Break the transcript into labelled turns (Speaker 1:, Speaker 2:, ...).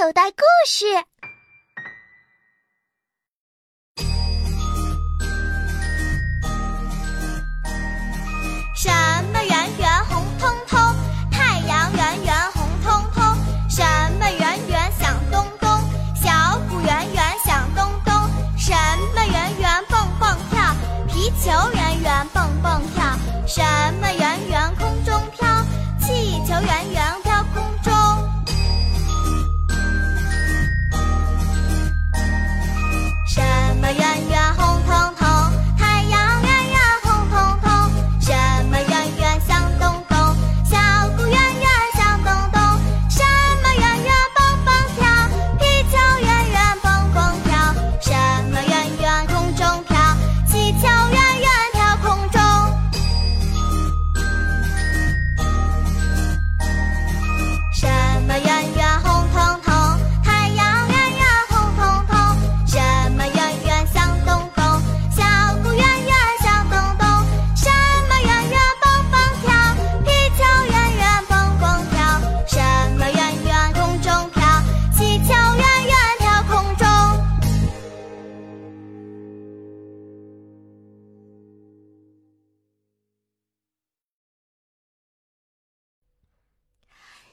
Speaker 1: 口袋故事。
Speaker 2: 什么圆圆红彤彤，太阳圆圆红彤彤。什么圆圆响咚咚，小鼓圆圆响咚咚。什么圆圆蹦蹦跳，皮球圆圆蹦蹦跳。什么